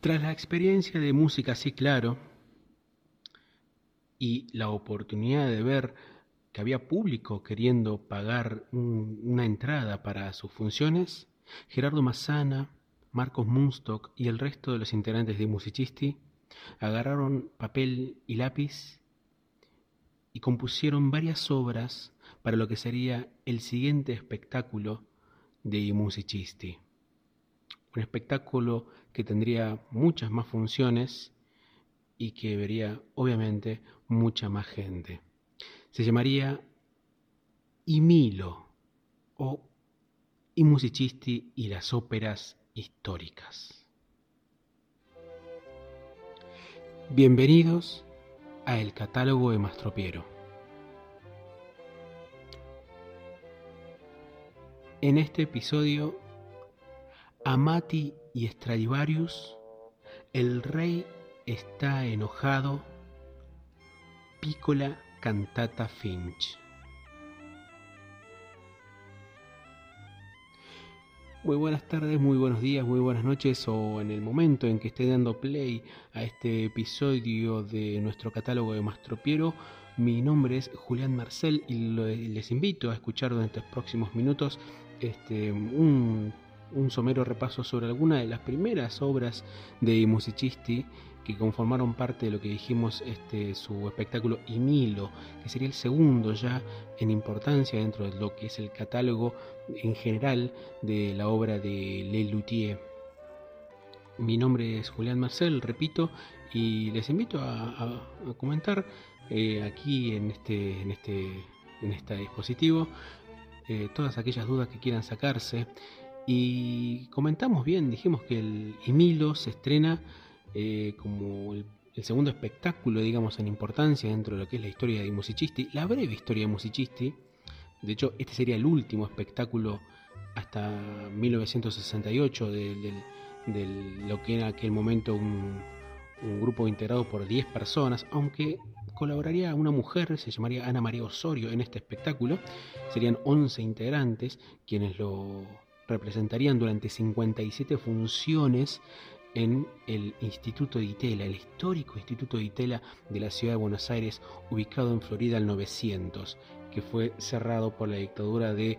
Tras la experiencia de música así claro y la oportunidad de ver que había público queriendo pagar una entrada para sus funciones, Gerardo Massana, Marcos Munstock y el resto de los integrantes de Musicisti agarraron papel y lápiz y compusieron varias obras para lo que sería el siguiente espectáculo de Musicisti. Un espectáculo que tendría muchas más funciones y que vería obviamente mucha más gente. Se llamaría I Milo o I Musicisti y las óperas históricas. Bienvenidos a El Catálogo de Mastropiero. En este episodio, Amati y Stradivarius, el rey está enojado, Pícola Cantata Finch. Muy buenas tardes, muy buenos días, muy buenas noches o en el momento en que esté dando play a este episodio de nuestro catálogo de Mastropiero. Mi nombre es Julián Marcel y les invito a escuchar durante los próximos minutos este, un, somero repaso sobre algunas de las primeras obras de Musicisti que conformaron parte de lo que dijimos este, su espectáculo Imilo, que sería el segundo ya en importancia dentro de lo que es el catálogo en general de la obra de Le Luthier. Mi nombre es Julián Marcel, repito, y les invito a, comentar eh, aquí en este, en este, en este dispositivo eh, todas aquellas dudas que quieran sacarse. Y comentamos bien, dijimos que el Imilo se estrena eh, como el, segundo espectáculo, digamos, en importancia dentro de lo que es la historia de Musicisti, la breve historia de Musicisti. De hecho, este sería el último espectáculo hasta 1968 de, lo que en aquel momento un, un grupo integrado por 10 personas, aunque colaboraría una mujer, se llamaría Ana María Osorio en este espectáculo. Serían 11 integrantes quienes lo representarían durante 57 funciones en el Instituto de Itela, el histórico Instituto de Itela de la ciudad de Buenos Aires, ubicado en Florida al 900, que fue cerrado por la dictadura de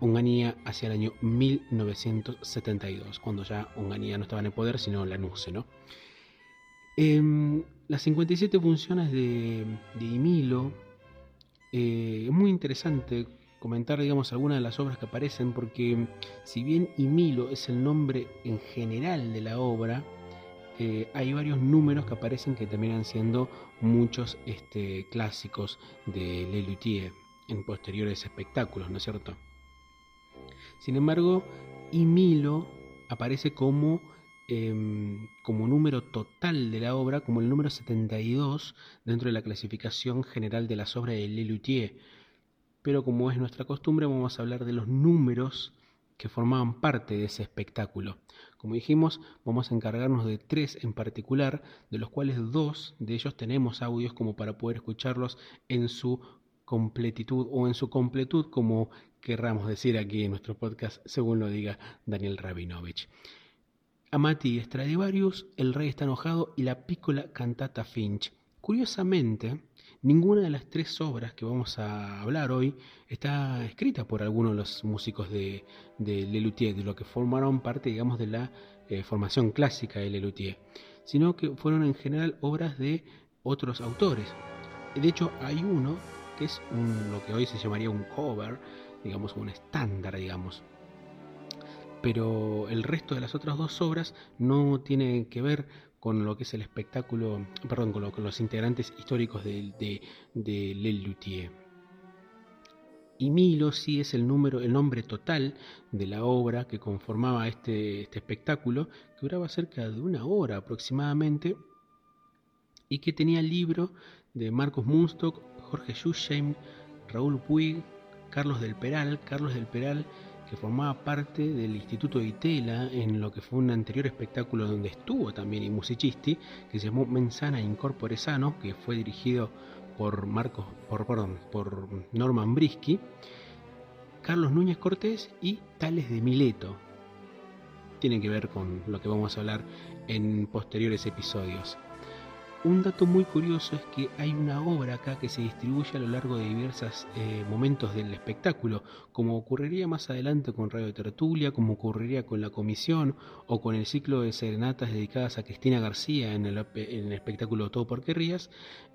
Onganía hacia el año 1972, cuando ya Onganía no estaba en el poder, sino la NUCE, ¿no? Em, las 57 funciones de, de Imilo, eh, muy interesante comentar, digamos, algunas de las obras que aparecen, porque si bien Imilo es el nombre en general de la obra, eh, hay varios números que aparecen que terminan siendo muchos este, clásicos de Lelutier en posteriores espectáculos, ¿no es cierto? Sin embargo, Imilo aparece como, em, como número total de la obra, como el número 72 dentro de la clasificación general de las obras de Lelutier pero como es nuestra costumbre vamos a hablar de los números que formaban parte de ese espectáculo. Como dijimos, vamos a encargarnos de tres en particular, de los cuales dos de ellos tenemos audios como para poder escucharlos en su completitud o en su completud, como querramos decir aquí en nuestro podcast, según lo diga Daniel Rabinovich. Amati Stradivarius, El Rey está enojado y la Pícola Cantata Finch. Curiosamente, Ninguna de las tres obras que vamos a hablar hoy está escrita por alguno de los músicos de, de Lelutier, de lo que formaron parte, digamos, de la eh, formación clásica de Lelutier, sino que fueron en general obras de otros autores. De hecho, hay uno que es lo que hoy se llamaría un cover, digamos, un estándar, digamos. Pero el resto de las otras dos obras no tienen que ver con lo que es el espectáculo, perdón, con, los integrantes históricos de, de, de Luthier. Y Milo sí es el número, el nombre total de la obra que conformaba este, este espectáculo, que duraba cerca de una hora aproximadamente, y que tenía el libro de Marcos Munstock, Jorge Schussheim, Raúl Puig, Carlos del Peral, Carlos del Peral que formaba parte del Instituto de Itela en lo que fue un anterior espectáculo donde estuvo también y musicisti, que se llamó Mensana Incorpore Sano, que fue dirigido por Marcos, por, perdón, por Norman Brisky, Carlos Núñez Cortés y Tales de Mileto. tiene que ver con lo que vamos a hablar en posteriores episodios. Un dato muy curioso es que hay una obra acá que se distribuye a lo largo de diversos eh, momentos del espectáculo, como ocurriría más adelante con Radio Tertulia, como ocurriría con la comisión o con el ciclo de serenatas dedicadas a Cristina García en el, espectáculo Todo por Querrías.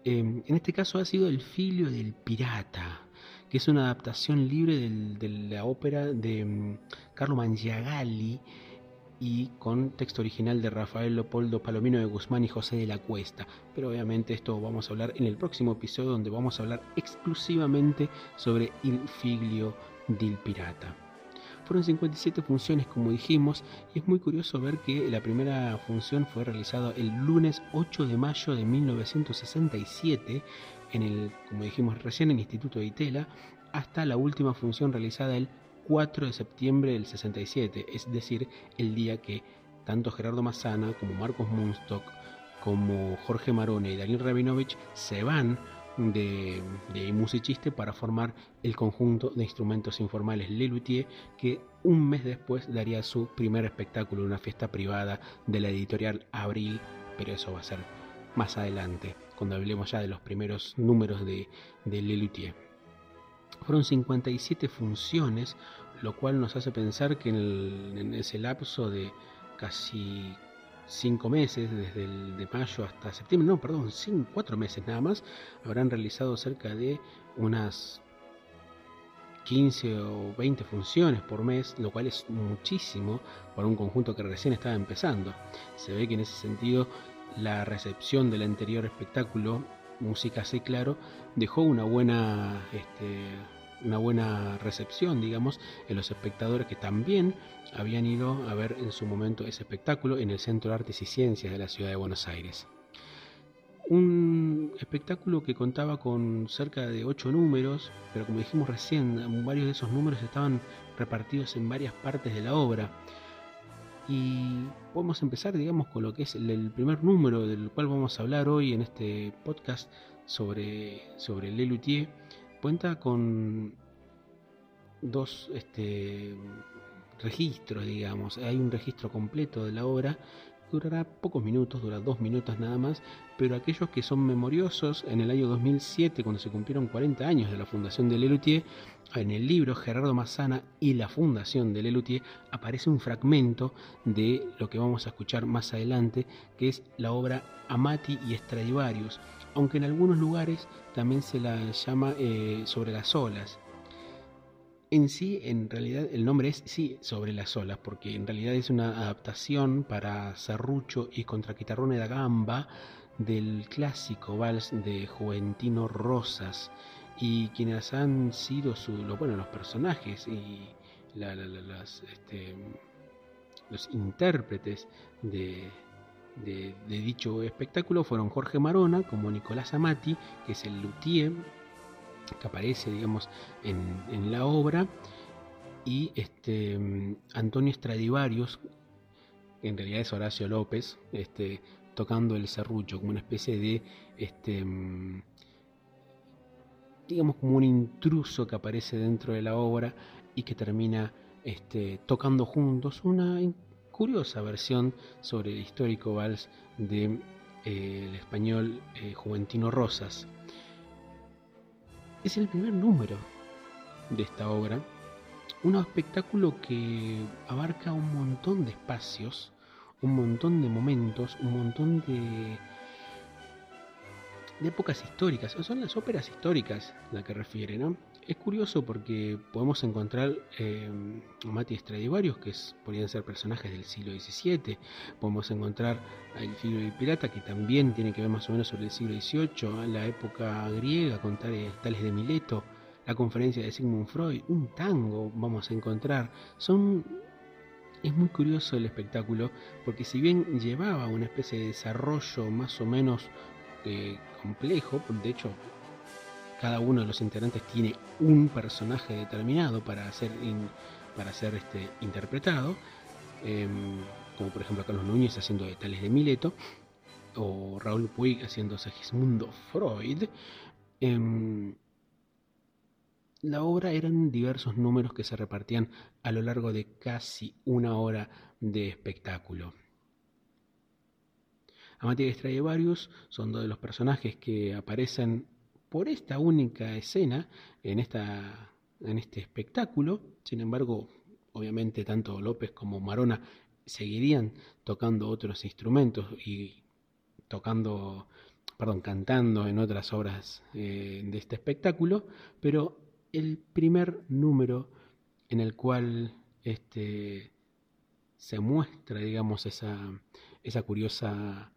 Em, en este caso ha sido El Filio del Pirata, que es una adaptación libre de la ópera de um, Carlo Mangiagalli y con texto original de Rafael Leopoldo Palomino de Guzmán y José de la Cuesta. Pero obviamente esto vamos a hablar en el próximo episodio donde vamos a hablar exclusivamente sobre Il Figlio del Pirata. Fueron 57 funciones como dijimos y es muy curioso ver que la primera función fue realizada el lunes 8 de mayo de 1967 en el, como dijimos recién, en el Instituto de Itela hasta la última función realizada el 4 de septiembre del 67, es decir, el día que tanto Gerardo Massana como Marcos Munstock, como Jorge Marone y Daniel Rabinovich se van de, de musiciste para formar el conjunto de instrumentos informales Lelutier, que un mes después daría su primer espectáculo en una fiesta privada de la editorial Abril, pero eso va a ser más adelante, cuando hablemos ya de los primeros números de, de Lelutier. Fueron 57 funciones, lo cual nos hace pensar que en, ese lapso de casi 5 meses, desde el de mayo hasta septiembre, no, perdón, 4 meses nada más, habrán realizado cerca de unas 15 o 20 funciones por mes, lo cual es muchísimo para un conjunto que recién estaba empezando. Se ve que en ese sentido la recepción del anterior espectáculo música así claro, dejó una buena, este, una buena recepción, digamos, en los espectadores que también habían ido a ver en su momento ese espectáculo en el Centro de Artes y Ciencias de la ciudad de Buenos Aires. Un espectáculo que contaba con cerca de ocho números, pero como dijimos recién, varios de esos números estaban repartidos en varias partes de la obra. Y podemos empezar, digamos, con lo que es el, primer número del cual vamos a hablar hoy en este podcast sobre, sobre Lelutier. Cuenta con dos este, registros, digamos. Hay un registro completo de la obra durará pocos minutos, dura dos minutos nada más, pero aquellos que son memoriosos, en el año 2007, cuando se cumplieron 40 años de la fundación de Lelutier, en el libro Gerardo Massana y la fundación de Lelutier aparece un fragmento de lo que vamos a escuchar más adelante, que es la obra Amati y Stradivarius, aunque en algunos lugares también se la llama eh, sobre las olas. En sí, en realidad, el nombre es sí sobre las olas, porque en realidad es una adaptación para serrucho y contraquitarrone da gamba del clásico vals de Juventino Rosas. Y quienes han sido su, bueno, los personajes y este, los intérpretes de, de, dicho espectáculo fueron Jorge Marona como Nicolás Amati, que es el luthier que aparece, digamos, en, la obra, y este, Antonio Stradivarius, que en realidad es Horacio López, este, tocando el serrucho, como una especie de, este, digamos, como un intruso que aparece dentro de la obra y que termina este, tocando juntos una curiosa versión sobre el histórico vals de eh, el español eh, Juventino Rosas es el primer número de esta obra. Un espectáculo que abarca un montón de espacios, un montón de momentos, un montón de, de épocas históricas. Son las óperas históricas la que refiere, ¿no? Es curioso porque podemos encontrar eh, Mati Stradivarius, que podrían ser personajes del siglo XVII, podemos encontrar el Filo del Pirata, que también tiene que ver más o menos sobre el siglo XVIII, la época griega, con tales, de Mileto, la conferencia de Sigmund Freud, un tango vamos a encontrar. Son es muy curioso el espectáculo porque si bien llevaba una especie de desarrollo más o menos eh, complejo, de hecho cada uno de los integrantes tiene un personaje determinado para ser, para ser este, interpretado, em, como por ejemplo Carlos Núñez haciendo de Tales de Mileto, o Raúl Puig haciendo Segismundo Freud. Em, la obra eran diversos números que se repartían a lo largo de casi una hora de espectáculo. Amati Stradivarius son dos de los personajes que aparecen por esta única escena en, esta, en este espectáculo. Sin embargo, obviamente tanto López como Marona seguirían tocando otros instrumentos y tocando, perdón, cantando en otras obras eh, de este espectáculo, pero el primer número en el cual este, se muestra, digamos, esa, esa curiosa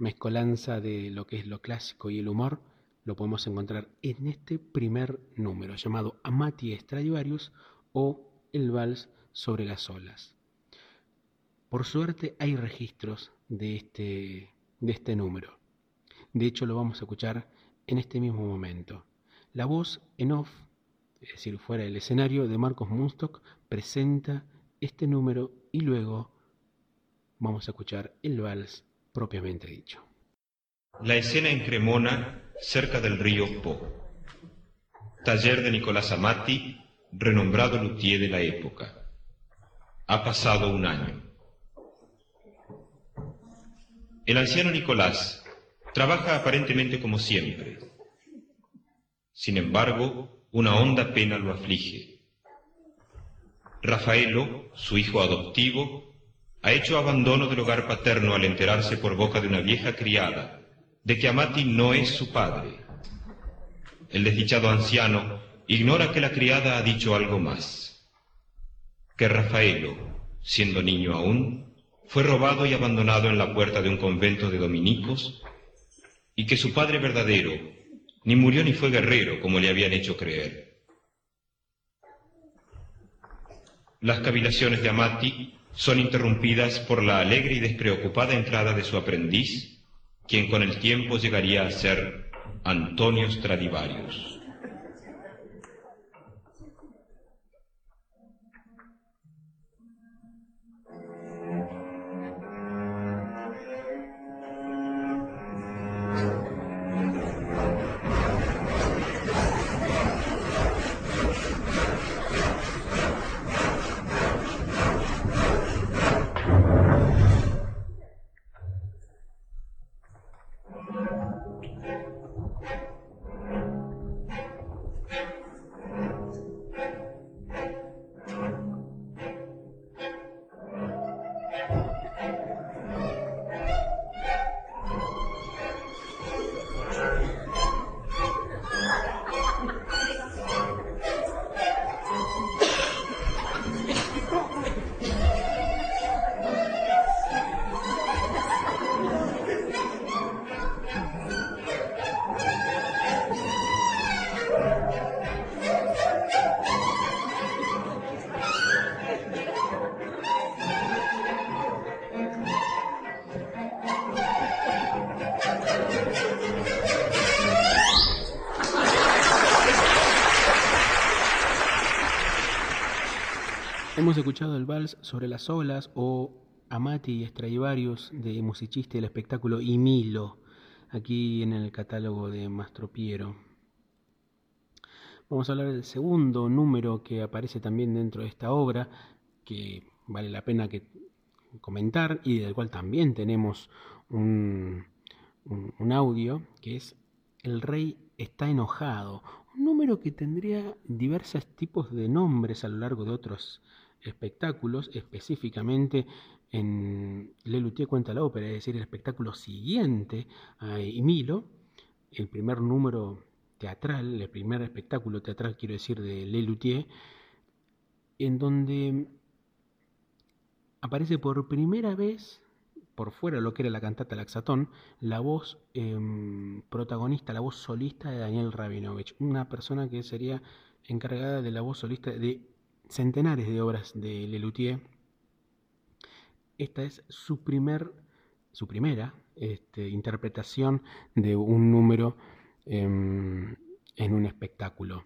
mezcolanza de lo que es lo clásico y el humor, lo podemos encontrar en este primer número llamado Amati Stradivarius o El Vals sobre las olas. Por suerte hay registros de este, de este número. De hecho lo vamos a escuchar en este mismo momento. La voz en off, es decir, fuera del escenario, de Marcos Munstock presenta este número y luego vamos a escuchar el vals propiamente dicho. La escena en Cremona, cerca del río Po. Taller de Nicolás Amati, renombrado luthier de la época. Ha pasado un año. El anciano Nicolás trabaja aparentemente como siempre. Sin embargo, una honda pena lo aflige. Rafaelo, su hijo adoptivo, ha hecho abandono del hogar paterno al enterarse por boca de una vieja criada de que Amati no es su padre. El desdichado anciano ignora que la criada ha dicho algo más, que Rafaelo, siendo niño aún, fue robado y abandonado en la puerta de un convento de dominicos y que su padre verdadero ni murió ni fue guerrero como le habían hecho creer. Las cavilaciones de Amati son interrumpidas por la alegre y despreocupada entrada de su aprendiz, quien con el tiempo llegaría a ser Antonio Stradivarius. Hemos escuchado el vals sobre las olas o Amati y Stradivarius de musicista del espectáculo y Milo, aquí en el catálogo de Mastropiero. Vamos a hablar del segundo número que aparece también dentro de esta obra, que vale la pena que comentar y del cual también tenemos un, audio, que es El rey está enojado, un número que tendría diversos tipos de nombres a lo largo de otros espectáculos, específicamente en Le cuenta la ópera, es decir, el espectáculo siguiente a Emilo, el primer número teatral, el primer espectáculo teatral, quiero decir, de Le en donde aparece por primera vez, por fuera de lo que era la cantata Laxatón, la voz em, protagonista, la voz solista de Daniel Rabinovich, una persona que sería encargada de la voz solista de centenares de obras de Lelutier. Esta es su, primer, su primera este, interpretación de un número en un espectáculo.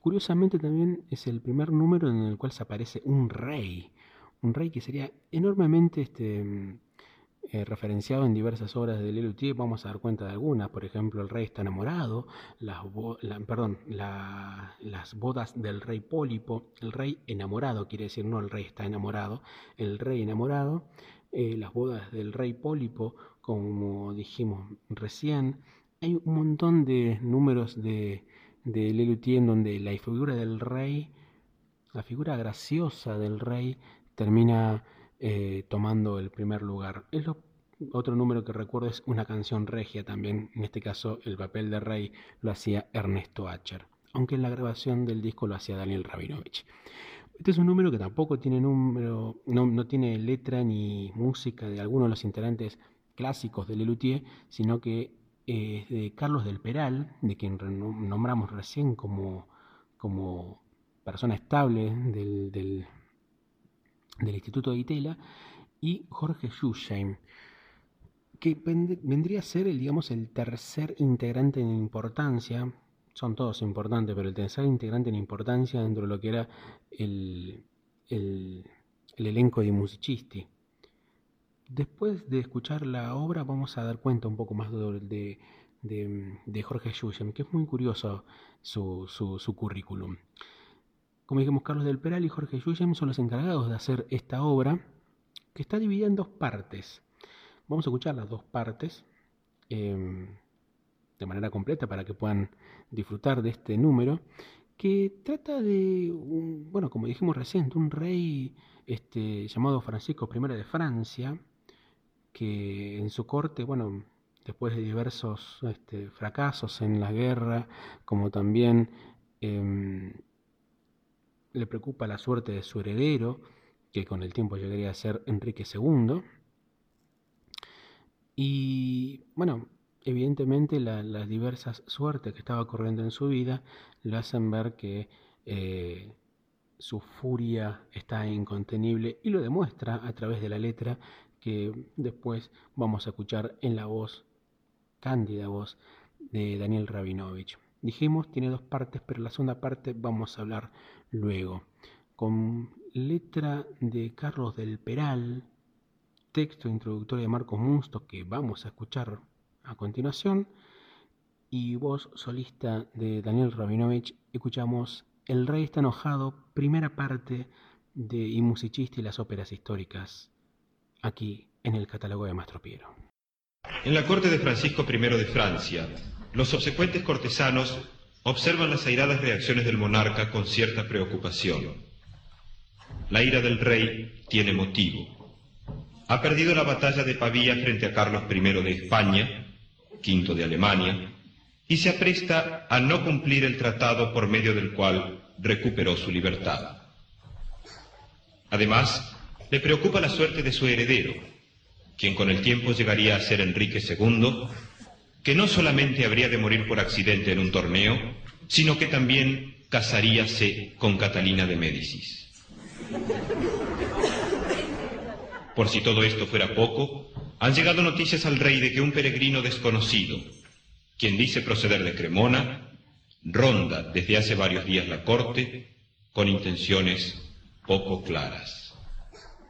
Curiosamente también es el primer número en el cual se aparece un rey, un rey que sería enormemente este, eh, referenciado en diversas obras de Lelutier, vamos a dar cuenta de algunas, por ejemplo, El rey está enamorado, las, perdón, las bodas del rey Pólipo, el rey enamorado, quiere decir no el rey está enamorado, el rey enamorado, eh, las bodas del rey Pólipo, como dijimos recién, hay un montón de números de, de Lelutier en donde la figura del rey, la figura graciosa del rey, termina eh, tomando el primer lugar. Es otro número que recuerdo es una canción regia también, en este caso el papel de rey lo hacía Ernesto Acher, aunque en la grabación del disco lo hacía Daniel Rabinovich. Este es un número que tampoco tiene número, no, tiene letra ni música de alguno de los integrantes clásicos de Lelutier, sino que es de Carlos del Peral, de quien nombramos recién como, como persona estable del, del Instituto de Itela, y Jorge Schussheim, que vendría a ser el, digamos, el tercer integrante en importancia, son todos importantes, pero el tercer integrante en importancia dentro de lo que era el, el, elenco de musicisti. Después de escuchar la obra vamos a dar cuenta un poco más de, de, Jorge Schussheim, que es muy curioso su, su, currículum. Como dijimos, Carlos del Peral y Jorge Yuyem son los encargados de hacer esta obra, que está dividida en dos partes. Vamos a escuchar las dos partes em, de manera completa para que puedan disfrutar de este número, que trata de, un, bueno, como dijimos recién, un rey este, llamado Francisco I de Francia, que en su corte, bueno, después de diversos este, fracasos en la guerra, como también em, le preocupa la suerte de su heredero, que con el tiempo llegaría a ser Enrique II. Y bueno, evidentemente las diversas suertes que estaba corriendo en su vida le hacen ver que eh, su furia está incontenible y lo demuestra a través de la letra que después vamos a escuchar en la voz, cándida voz, de Daniel Rabinovich. Dijimos, tiene dos partes, pero la segunda parte vamos a hablar luego. Con letra de Carlos del Peral, texto introductorio de Marcos Musto que vamos a escuchar a continuación, y voz solista de Daniel Rabinovich, escuchamos El Rey está enojado, primera parte de Y musicista y las óperas históricas, aquí en el catálogo de Mastro Piero. En la corte de Francisco I de Francia, los subsecuentes cortesanos observan las airadas reacciones del monarca con cierta preocupación. La ira del rey tiene motivo. Ha perdido la batalla de Pavía frente a Carlos I de España, V de Alemania, y se apresta a no cumplir el tratado por medio del cual recuperó su libertad. Además, le preocupa la suerte de su heredero, quien con el tiempo llegaría a ser Enrique II que no solamente habría de morir por accidente en un torneo, sino que también casaríase con Catalina de Médicis. Por si todo esto fuera poco, han llegado noticias al rey de que un peregrino desconocido, quien dice proceder de Cremona, ronda desde hace varios días la corte con intenciones poco claras.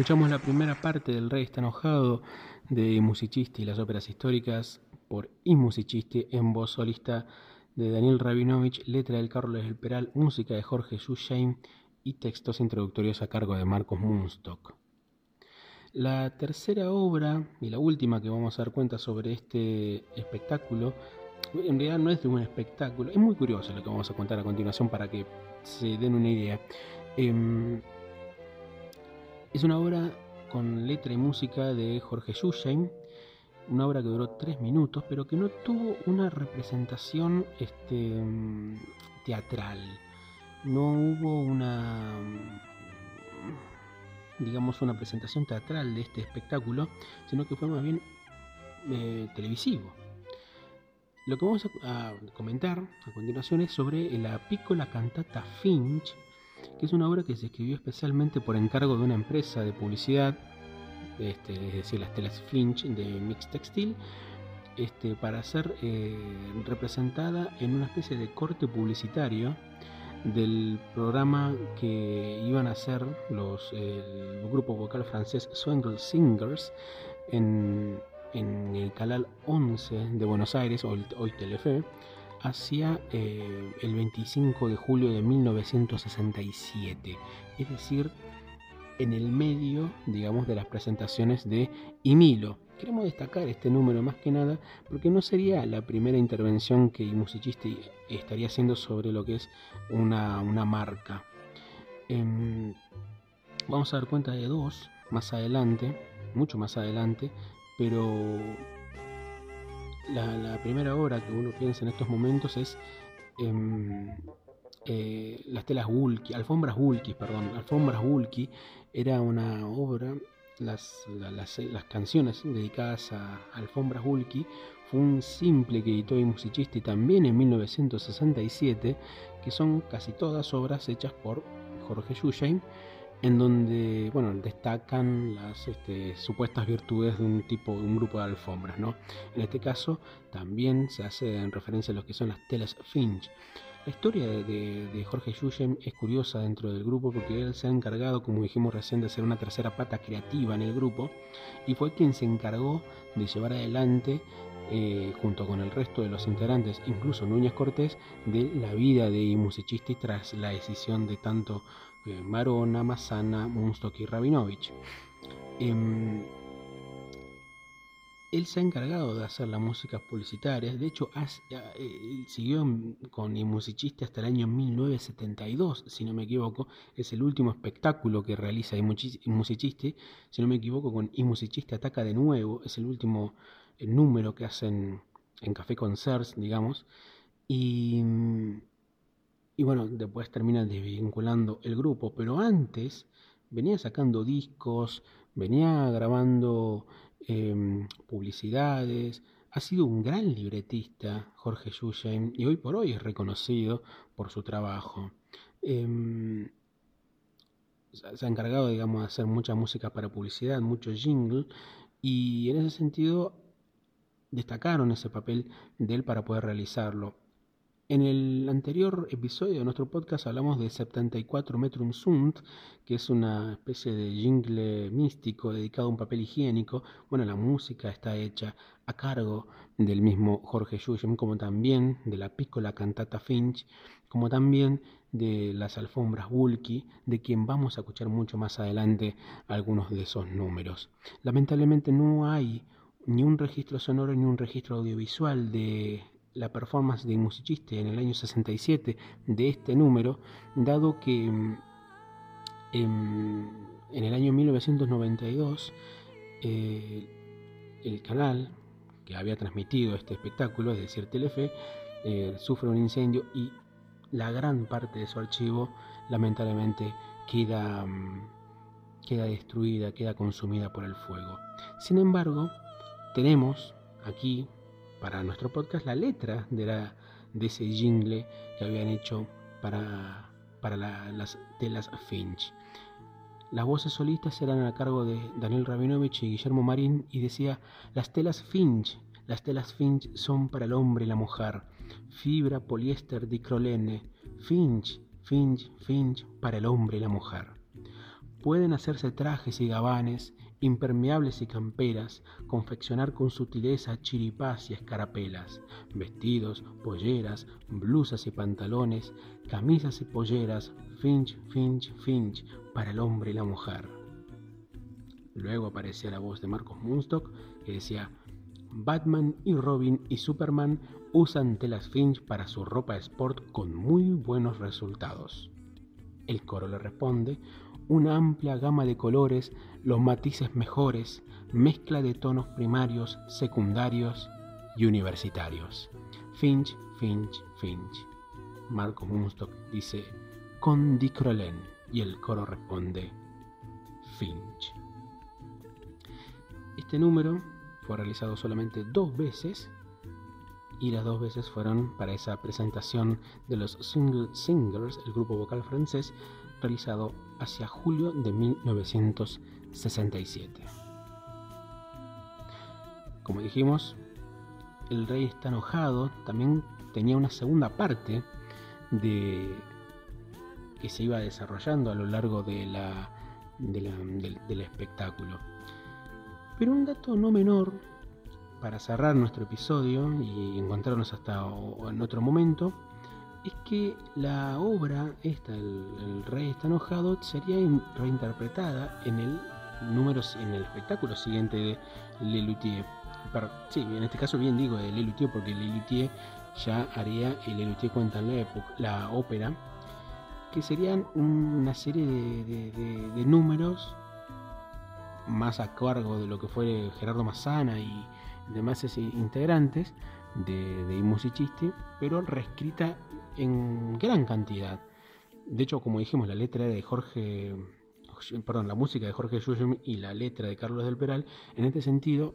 Escuchamos la primera parte del Rey está enojado de Musicisti y las óperas históricas por I en voz solista de Daniel Rabinovich, letra del Carlos del Peral, música de Jorge Susheim y textos introductorios a cargo de Marcos Munstock. La tercera obra y la última que vamos a dar cuenta sobre este espectáculo, en realidad no es de un espectáculo, es muy curioso lo que vamos a contar a continuación para que se den una idea. Em, es una obra con letra y música de Jorge Susheim, una obra que duró tres minutos, pero que no tuvo una representación este, mm, teatral. No hubo una, mm, digamos, una presentación teatral de este espectáculo, sino que fue más bien eh, televisivo. Lo que vamos a, a comentar a continuación es sobre la Piccola Cantata Finch, que es una obra que se escribió especialmente por encargo de una empresa de publicidad, este, es decir, las telas Finch de Mix Textil, este, para ser eh, representada en una especie de corte publicitario del programa que iban a hacer los, el grupo vocal francés Swingle Singers en, el canal 11 de Buenos Aires, hoy Telefe, hacia eh, el 25 de julio de 1967, es decir, en el medio, digamos, de las presentaciones de Imilo. Queremos destacar este número más que nada porque no sería la primera intervención que el estaría haciendo sobre lo que es una, una marca. Em, vamos a dar cuenta de dos más adelante, mucho más adelante, pero la, primera obra que uno piensa en estos momentos es em, eh, las telas Wulki, alfombras Wulki, perdón, alfombras era una obra, las, las, canciones dedicadas a alfombras Wulki fue un simple que y musicisti también en 1967, que son casi todas obras hechas por Jorge Schusheim, en donde bueno, destacan las este, supuestas virtudes de un tipo, un grupo de alfombras. ¿no? En este caso también se hace en referencia a lo que son las telas Finch. La historia de, Jorge Yushem es curiosa dentro del grupo porque él se ha encargado, como dijimos recién, de ser una tercera pata creativa en el grupo y fue quien se encargó de llevar adelante eh, junto con el resto de los integrantes, incluso Núñez Cortés, de la vida de Musicisti tras la decisión de tanto eh, Marona, Massana, Munstock y Rabinovich. Eh, él se ha encargado de hacer las músicas publicitarias, de hecho eh, siguió con I Musicisti hasta el año 1972, si no me equivoco, es el último espectáculo que realiza I Musicisti, si no me equivoco con I Musicisti Ataca de nuevo, es el último el número que hacen en Café Concerts, digamos, y, y bueno, después terminan desvinculando el grupo, pero antes venía sacando discos, venía grabando eh, publicidades, ha sido un gran libretista Jorge Yusheim y hoy por hoy es reconocido por su trabajo. Eh, se ha encargado, digamos, de hacer mucha música para publicidad, mucho jingle, y en ese sentido destacaron ese papel de él para poder realizarlo. En el anterior episodio de nuestro podcast hablamos de 74 Metrum Sunt, que es una especie de jingle místico dedicado a un papel higiénico. Bueno, la música está hecha a cargo del mismo Jorge Yushem, como también de la Piccola Cantata Finch, como también de las alfombras Wulki, de quien vamos a escuchar mucho más adelante algunos de esos números. Lamentablemente no hay ni un registro sonoro ni un registro audiovisual de la performance de Musicisti en el año 67 de este número, dado que en, en el año 1992 eh, el canal que había transmitido este espectáculo, es decir, Telefe, eh, sufre un incendio y la gran parte de su archivo lamentablemente queda, mm, queda destruida, queda consumida por el fuego. Sin embargo, tenemos aquí para nuestro podcast la letra de, la, de ese jingle que habían hecho para, para la- las telas Finch. Las voces solistas eran a cargo de Daniel Rabinovich y Guillermo Marín y decía, las telas Finch, las telas Finch son para el hombre y la mujer, fibra, poliéster, dicrolene, Finch, Finch, Finch para el hombre y la mujer. Pueden hacerse trajes y gabanes, impermeables y camperas, confeccionar con sutileza chiripás y escarapelas, vestidos, polleras, blusas y pantalones, camisas y polleras, Finch, Finch, Finch, para el hombre y la mujer. Luego aparecía la voz de Marcos Munstock que decía, Batman y Robin y Superman usan telas Finch para su ropa sport con muy buenos resultados. El coro le responde, una amplia gama de colores, los matices mejores, mezcla de tonos primarios, secundarios y universitarios. Finch, Finch, Finch. Marco Munstock dice, con Dicrolen, y el coro responde, Finch. Este número fue realizado solamente dos veces y las dos veces fueron para esa presentación de los Single Singers, el grupo vocal francés, realizado hacia julio de 1967. Como dijimos, El Rey está enojado también tenía una segunda parte de que se iba desarrollando a lo largo de la, de la- del, espectáculo. Pero un dato no menor para cerrar nuestro episodio y encontrarnos hasta en otro momento es que la obra esta, el, rey está enojado, sería in- reinterpretada en el número en el espectáculo siguiente de Lelutier. Pero, sí, en este caso bien digo de Lelutier porque Lelutier ya haría el Lelutier cuenta en la, época, la ópera, que serían una serie de, números más a cargo de lo que fue Gerardo Massana y demás integrantes de, de y Chiste, pero reescrita en gran cantidad. De hecho, como dijimos, la letra de Jorge, perdón, la música de Jorge Yuyum y la letra de Carlos del Peral, en este sentido,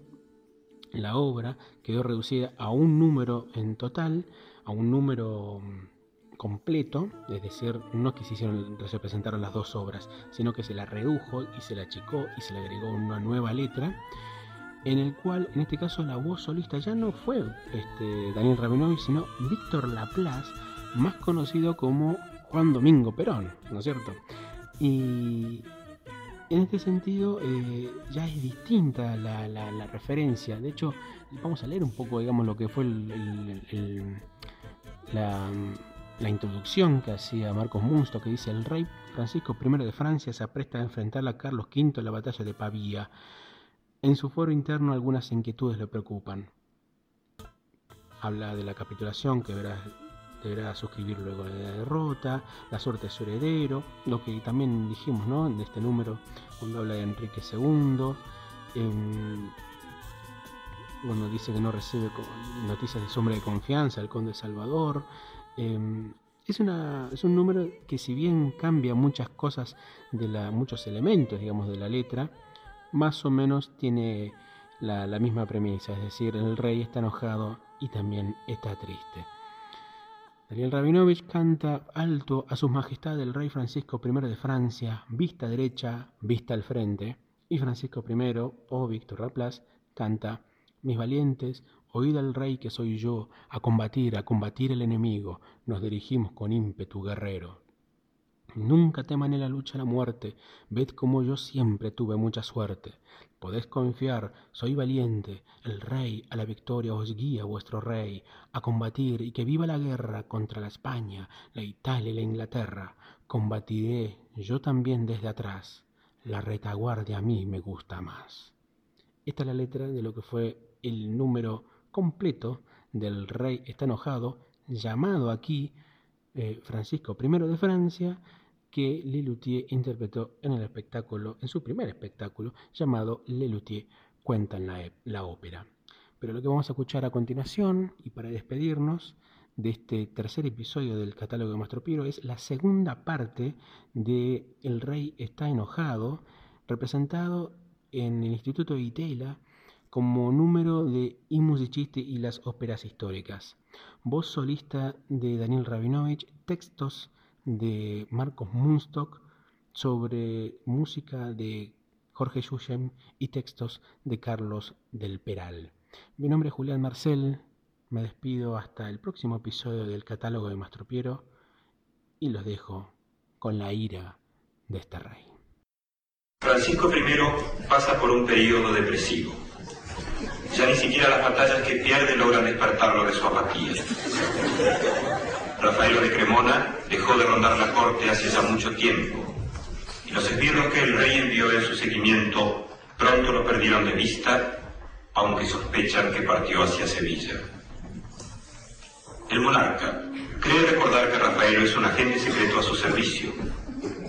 la obra quedó reducida a un número en total, a un número mm, completo, es decir, no que se hicieron, se presentaron las dos obras, sino que se la redujo y se la achicó y se le agregó una nueva letra, en el cual, en este caso, la voz solista ya no fue este, Daniel Rabinovich, sino Víctor Laplace, más conocido como Juan Domingo Perón, ¿no es cierto? Y en este sentido eh, ya es distinta la, la- referencia. De hecho, vamos a leer un poco, digamos, lo que fue la, la introducción que hacía Marcos Munsto, que dice, el rey Francisco I de Francia se apresta a enfrentar a Carlos V en la batalla de Pavía. En su foro interno algunas inquietudes le preocupan. Habla de la capitulación que deberá, suscribir luego de la derrota, la suerte de su heredero, lo que también dijimos ¿no? en este número cuando habla de Enrique II, cuando dice que no recibe noticias de su hombre de confianza, el conde Salvador. em, es, una, es un número que si bien cambia muchas cosas, de la, muchos elementos digamos, de la letra, más o menos tiene la, misma premisa, es decir, el rey está enojado y también está triste. Daniel Rabinovich canta alto a su majestad el rey Francisco I de Francia, vista derecha, vista al frente, y Francisco I o Víctor Laplace canta Mis valientes, oíd al rey que soy yo, a combatir, a combatir el enemigo, nos dirigimos con ímpetu guerrero. Nunca teman en la lucha la muerte, ved como yo siempre tuve mucha suerte. Podés confiar, soy valiente, el rey a la victoria os guía vuestro rey, a combatir y que viva la guerra contra la España, la Italia y la Inglaterra. Combatiré yo también desde atrás, la retaguardia a mí me gusta más. Esta es la letra de lo que fue el número completo del rey está enojado, llamado aquí eh, Francisco I de Francia, que Lelutier interpretó en el espectáculo, en su primer espectáculo, llamado Lelutier Cuentan la, la ópera. Pero lo que vamos a escuchar a continuación, y para despedirnos de este tercer episodio del catálogo de Mastro Piero, es la segunda parte de El Rey está enojado, representado en el Instituto de Itela como número de I Musicisti y las óperas históricas. Voz solista de Daniel Rabinovich, textos de Marcos Munstock sobre música de Jorge Yushem y textos de Carlos del Peral. Mi nombre es Julián Marcel, me despido hasta el próximo episodio del catálogo de Mastropiero y los dejo con la ira de este rey. Francisco I pasa por un periodo depresivo. Ya ni siquiera las batallas que pierde logran despertarlo de su apatía. Rafaelo de Cremona dejó de rondar la corte hace ya mucho tiempo, y los esbirros que el rey envió en su seguimiento pronto lo perdieron de vista, aunque sospechan que partió hacia Sevilla. El monarca cree recordar que Rafaelo es un agente secreto a su servicio,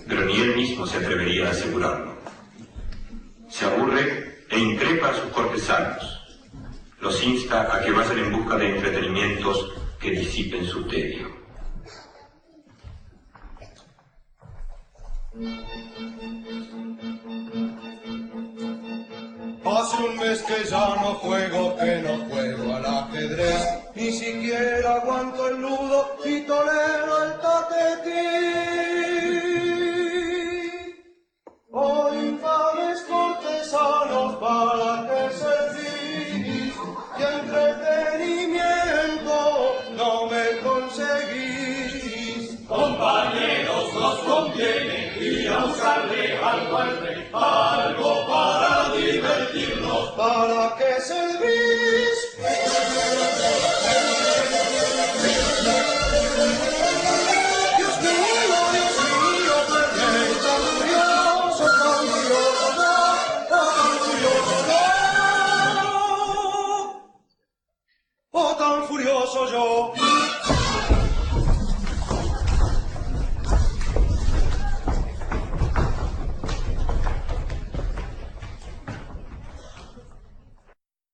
pero ni él mismo se atrevería a asegurarlo. Se aburre e increpa a sus cortesanos. Los insta a que vayan en busca de entretenimientos que disipen su tedio. Hace un mes que ya no juego, que no juego al ajedrez, ni siquiera aguanto el nudo y tolero el tatetí. Algo al rey, algo para divertirnos. ¿Para furioso, no? Oh, tan furioso yo.